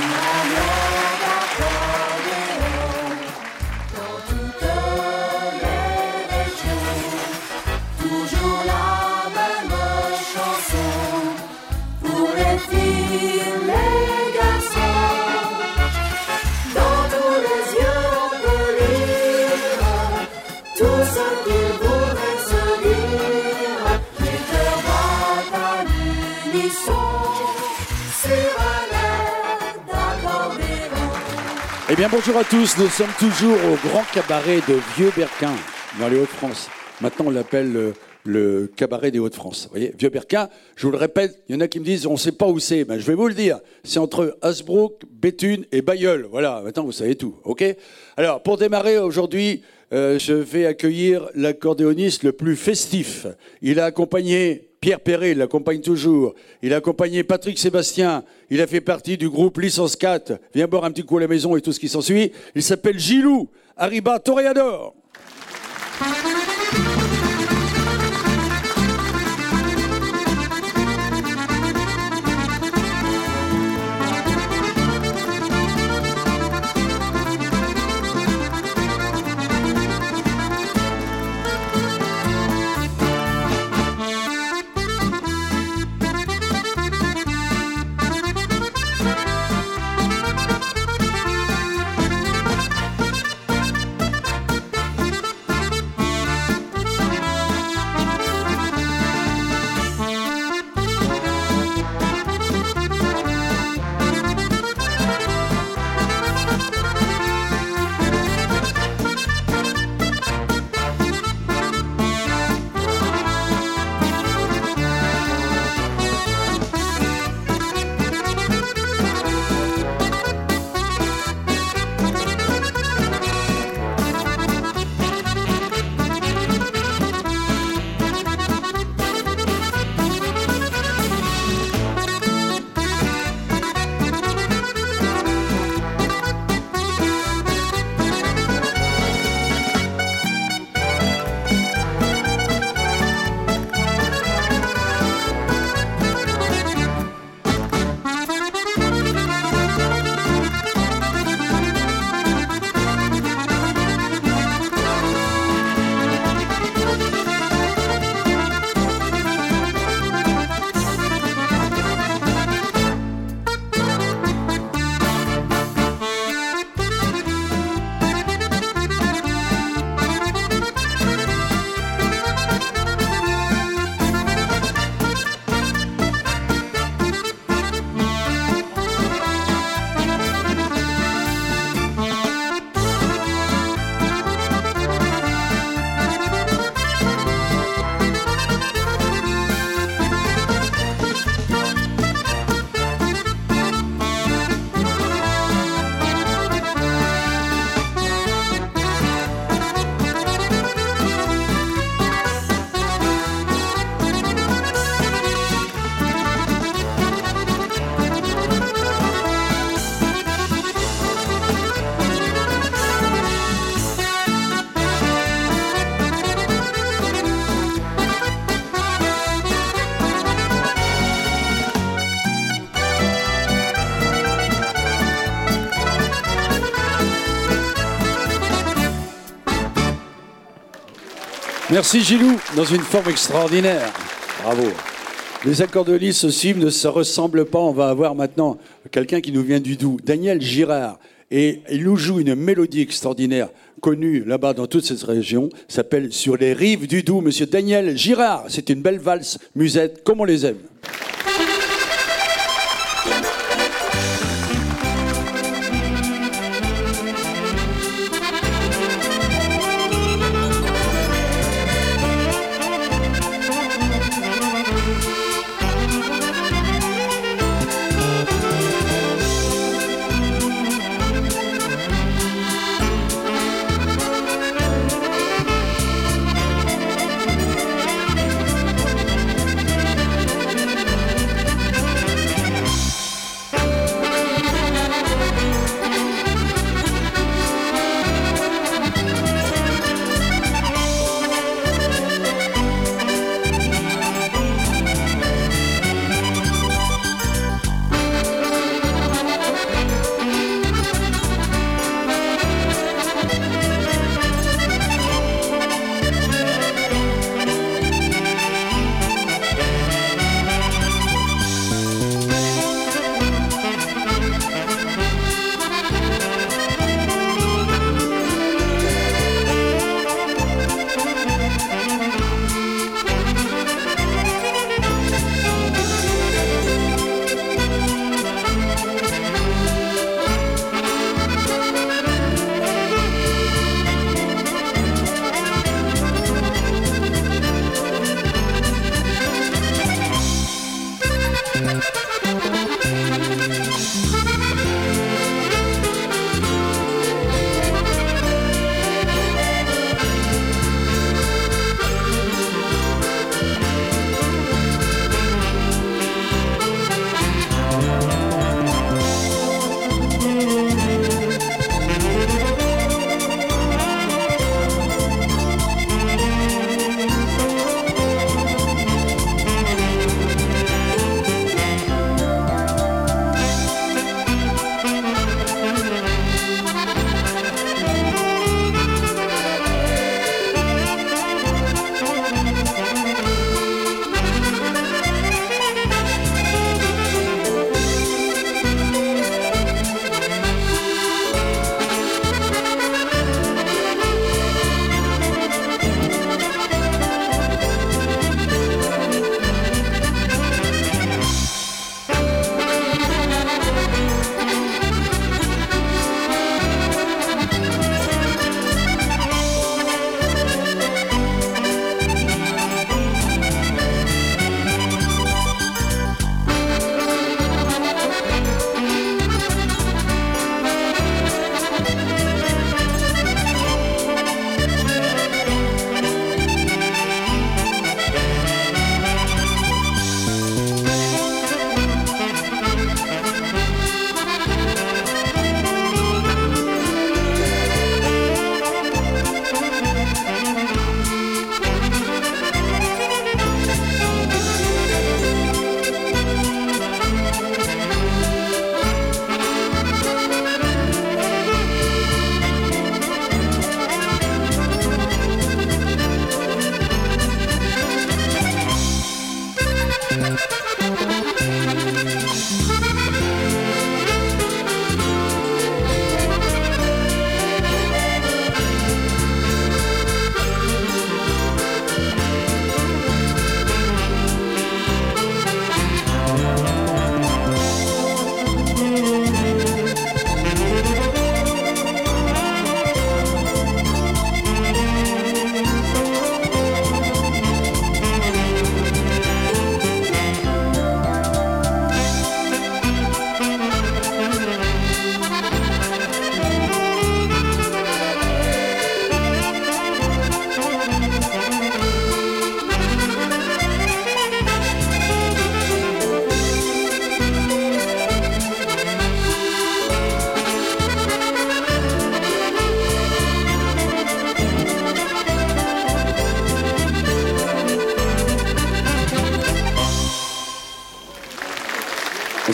Toujours bien bonjour à tous, nous sommes toujours au grand cabaret de Vieux-Berquin, dans les Hauts-de-France. Maintenant on l'appelle le, le cabaret des Hauts-de-France. Vous voyez, Vieux-Berquin, je vous le répète, il y en a qui me disent on ne sait pas où c'est. Ben, je vais vous le dire, c'est entre Hasbrook, Béthune et Bayeul. Voilà, maintenant vous savez tout, ok? Alors pour démarrer aujourd'hui, euh, je vais accueillir l'accordéoniste le plus festif. Il a accompagné Pierre Perret, l'accompagne toujours. Il a accompagné Patrick Sébastien. Il a fait partie du groupe Licence 4. Viens boire un petit coup à la maison et tout ce qui s'ensuit. Il s'appelle Gilou Arriba Toreador. Merci Gilou, dans une forme extraordinaire. Bravo. Les accordéonistes aussi ne se ressemblent pas. On va avoir maintenant quelqu'un qui nous vient du Doubs, Daniel Girard. Et il nous joue une mélodie extraordinaire, connue là-bas dans toute cette région, s'appelle Sur les rives du Doubs. Monsieur Daniel Girard, c'est une belle valse musette, comme on les aime.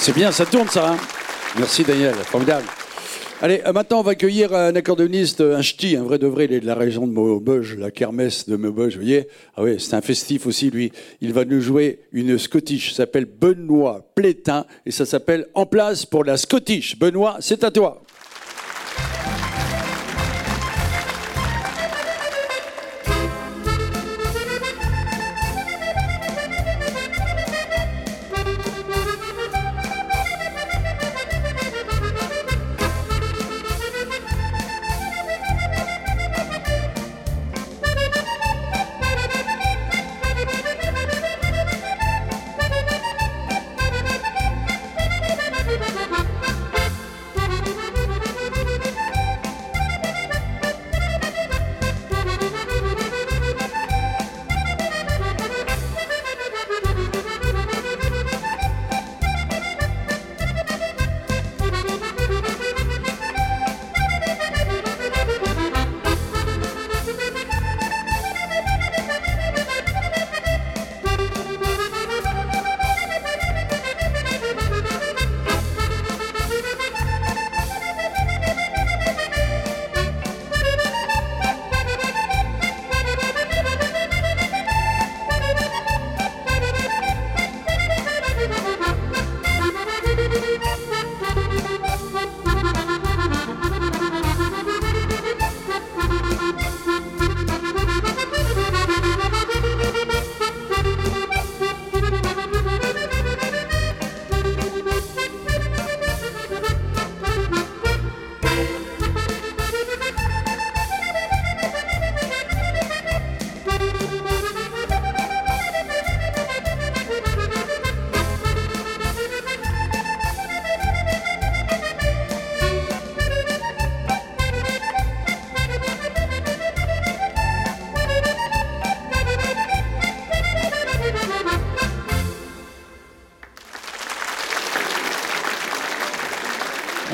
C'est bien, ça tourne ça. hein Merci Daniel, formidable. Allez, euh, maintenant on va accueillir un accordéoniste, un ch'ti, un vrai de vrai, il est de la région de Maubeuge, la kermesse de Maubeuge, vous voyez Ah oui, c'est un festif aussi lui. Il va nous jouer une Scottish, ça s'appelle Benoît Plétin, et ça s'appelle En place pour la Scottish. Benoît, c'est à toi.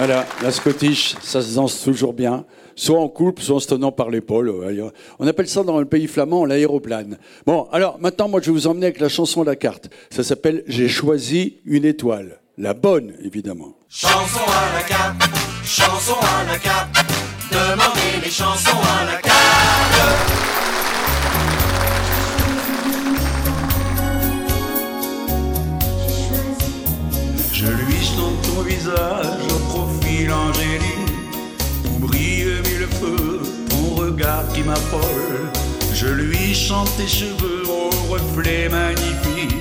Voilà, la Scottish, ça se danse toujours bien. Soit en couple, soit en se tenant par l'épaule. On appelle ça dans le pays flamand l'aéroplane. Bon, alors maintenant, moi, je vais vous emmener avec la chanson à la carte. Ça s'appelle J'ai choisi une étoile. La bonne, évidemment. Chanson à la carte, chanson à la carte. Demandez les chansons à la carte. Je lui chante ton visage qui m'affole. Je lui chante tes cheveux au reflet magnifique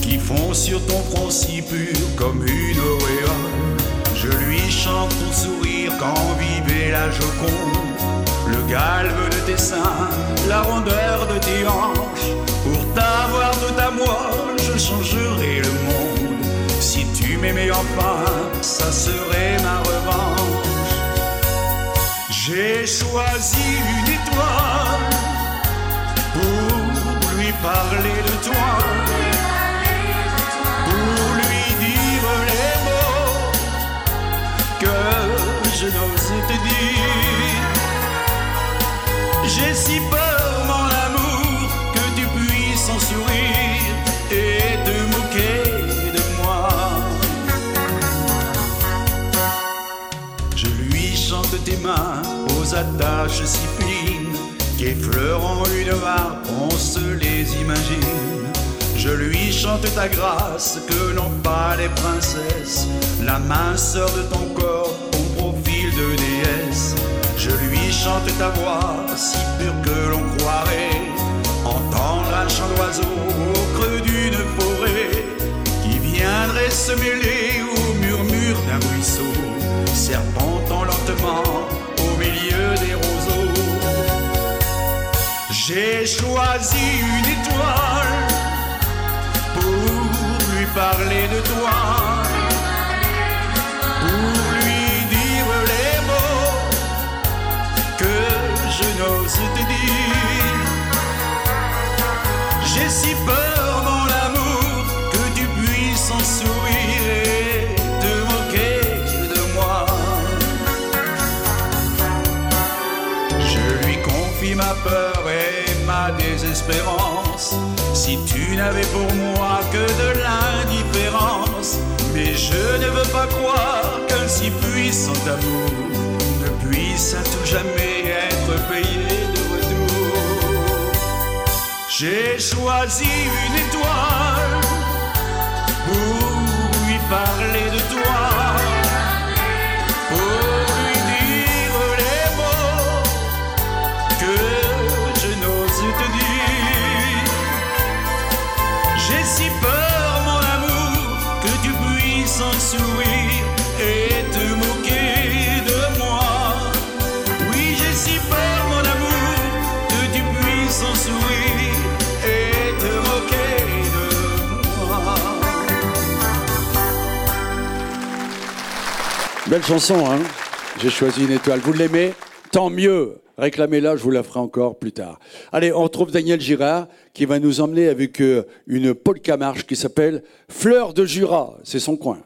Qui font sur ton front si pur comme une auréole. Je lui chante ton sourire quand vivait la Joconde. Le galbe de tes seins, la rondeur de tes hanches. Pour t'avoir tout à moi, je changerai le monde. Si tu m'aimais enfin, ça serait ma revanche. J'ai choisi une étoile pour lui parler de toi, pour lui dire les mots que je n'ose te dire. J'ai si peur, si fines qu'effleurant une harpe, on se les imagine. Je lui chante ta grâce que n'ont pas les princesses, la minceur de ton corps, ton profil de déesse. Je lui chante ta voix si pure que l'on croirait entendre un chant d'oiseau au creux d'une forêt qui viendrait se mêler au murmure d'un ruisseau, serpentant lentement au milieu des roseaux. J'ai choisi une étoile pour lui parler de toi, Si tu n'avais pour moi que de l'indifférence, mais je ne veux pas croire qu'un si puissant amour ne puisse à tout jamais être payé de retour. J'ai choisi une étoile Belle chanson, hein J'ai choisi une étoile. Vous l'aimez? Tant mieux Réclamez-la, je vous la ferai encore plus tard. Allez, on retrouve Daniel Girard qui va nous emmener avec euh, une polka marche qui s'appelle Fleur de Jura. C'est son coin.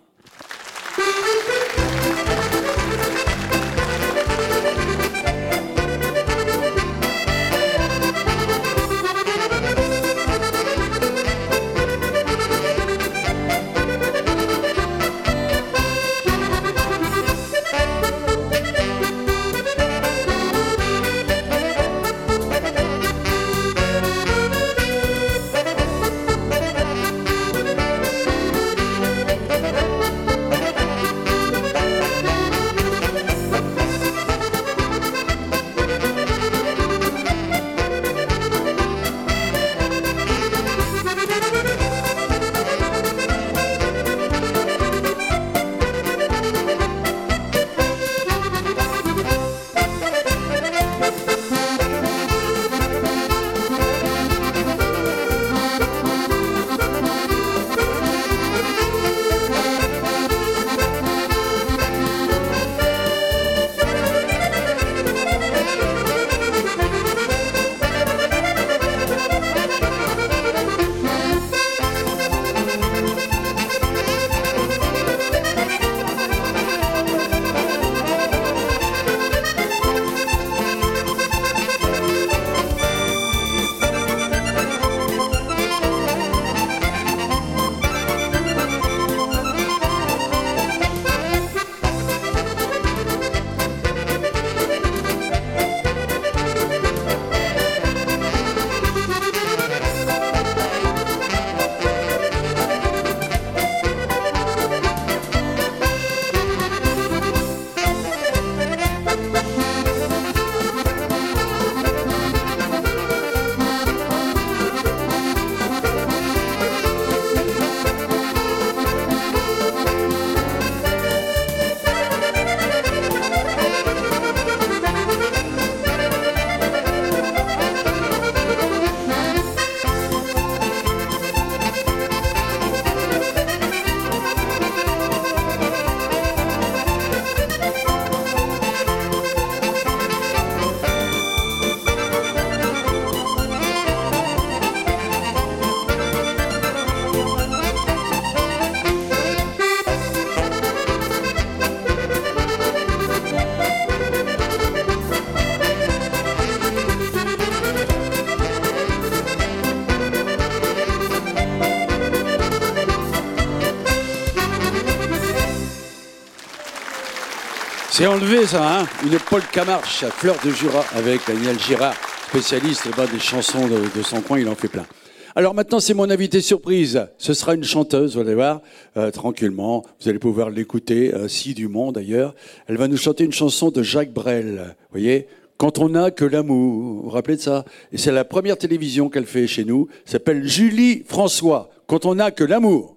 C'est enlevé ça, hein Une polka marche à Fleur de Jura avec Daniel Girard, spécialiste des chansons de, de son coin, il en fait plein. Alors maintenant, c'est mon invité surprise. Ce sera une chanteuse, vous allez voir, euh, tranquillement. Vous allez pouvoir l'écouter, euh, si du monde d'ailleurs. Elle va nous chanter une chanson de Jacques Brel. Vous voyez Quand on n'a que l'amour. Vous vous rappelez de ça? Et c'est la première télévision qu'elle fait chez nous. Elle s'appelle Julie François. Quand on n'a que l'amour.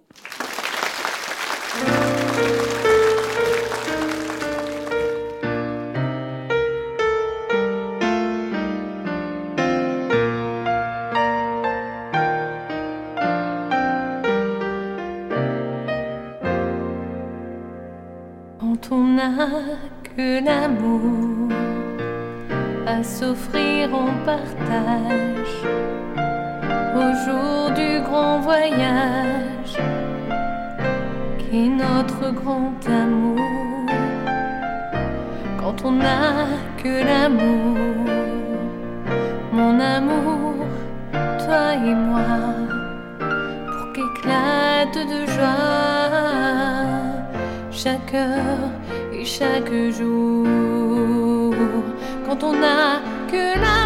On n'a que l'amour, mon amour, toi et moi, pour qu'éclate de joie chaque heure et chaque jour. Quand on n'a que l'amour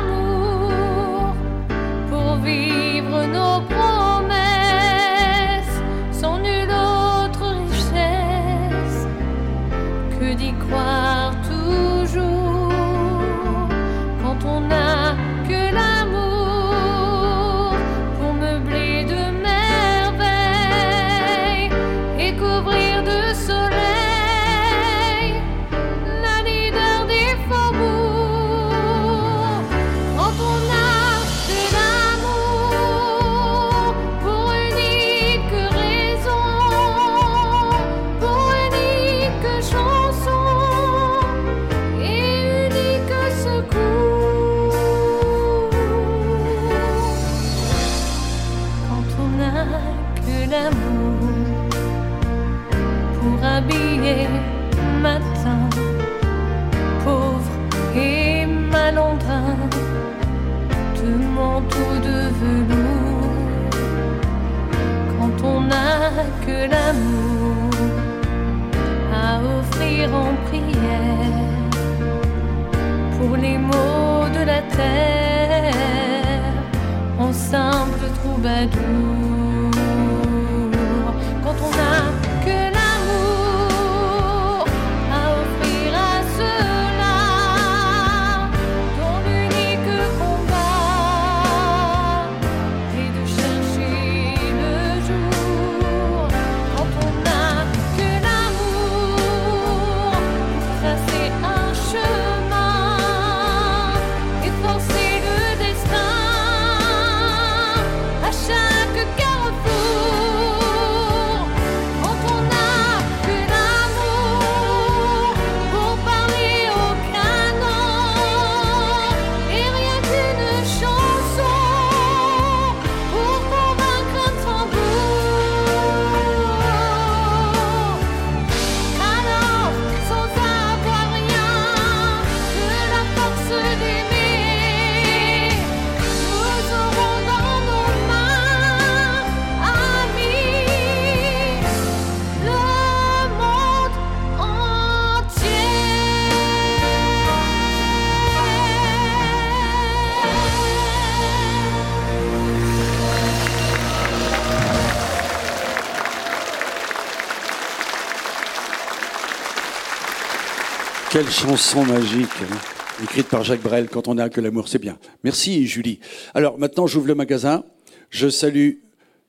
Quelle chanson magique, hein, écrite par Jacques Brel, Quand on n'a que l'amour, c'est bien. Merci Julie. Alors maintenant, j'ouvre le magasin. Je salue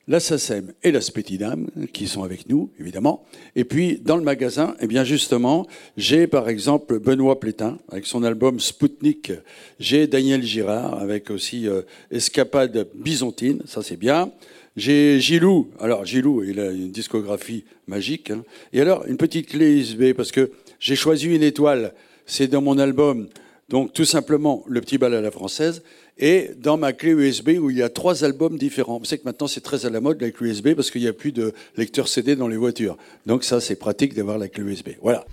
la SACEM et la Spétidam qui sont avec nous, évidemment. Et puis, dans le magasin, eh bien justement, j'ai par exemple Benoît Plétin avec son album Spoutnik. J'ai Daniel Girard avec aussi euh, Escapade byzantine, ça c'est bien. J'ai Gilou. Alors Gilou, il a une discographie magique. hein. Et alors, une petite clé USB, parce que j'ai choisi une étoile. C'est dans mon album. Donc tout simplement le petit bal à la française et dans ma clé USB où il y a trois albums différents. Vous savez que maintenant c'est très à la mode la clé USB parce qu'il n'y a plus de lecteur CD dans les voitures. Donc ça c'est pratique d'avoir la clé USB. Voilà.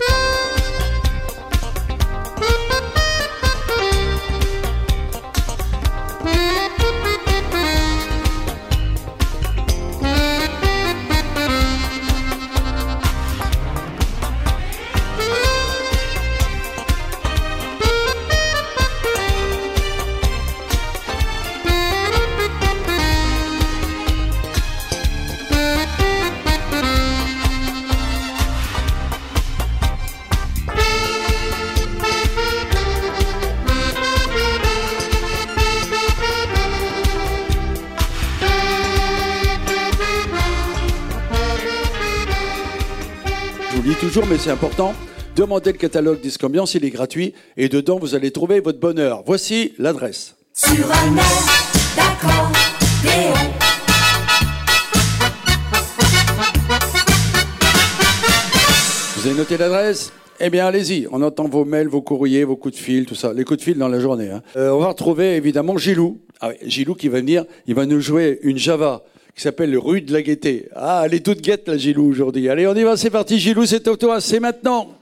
Toujours, mais c'est important. Demandez le catalogue Disque Ambiance, il est gratuit. Et dedans, vous allez trouver votre bonheur. Voici l'adresse. Sur un air d'accordéon. Vous avez noté l'adresse? Eh bien, allez-y. On entend vos mails, vos courriers, vos coups de fil, tout ça. Les coups de fil dans la journée. hein. Euh, on va retrouver évidemment Gilou. Ah oui, Gilou qui va venir. Il va nous jouer une Java qui s'appelle Rue de la Gaîté. Ah, elle est toute guette, la Gilou, aujourd'hui. Allez, on y va. C'est parti, Gilou. C'est toi. C'est maintenant.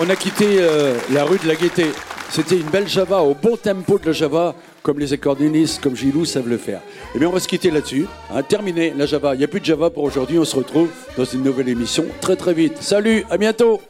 On a quitté euh, la rue de la Gaîté. C'était une belle Java, au bon tempo de la Java, comme les accordéonistes, comme Gilou savent le faire. Eh bien, on va se quitter là-dessus. Hein, terminé la Java. Il n'y a plus de Java pour aujourd'hui. On se retrouve dans une nouvelle émission très très vite. Salut, à bientôt.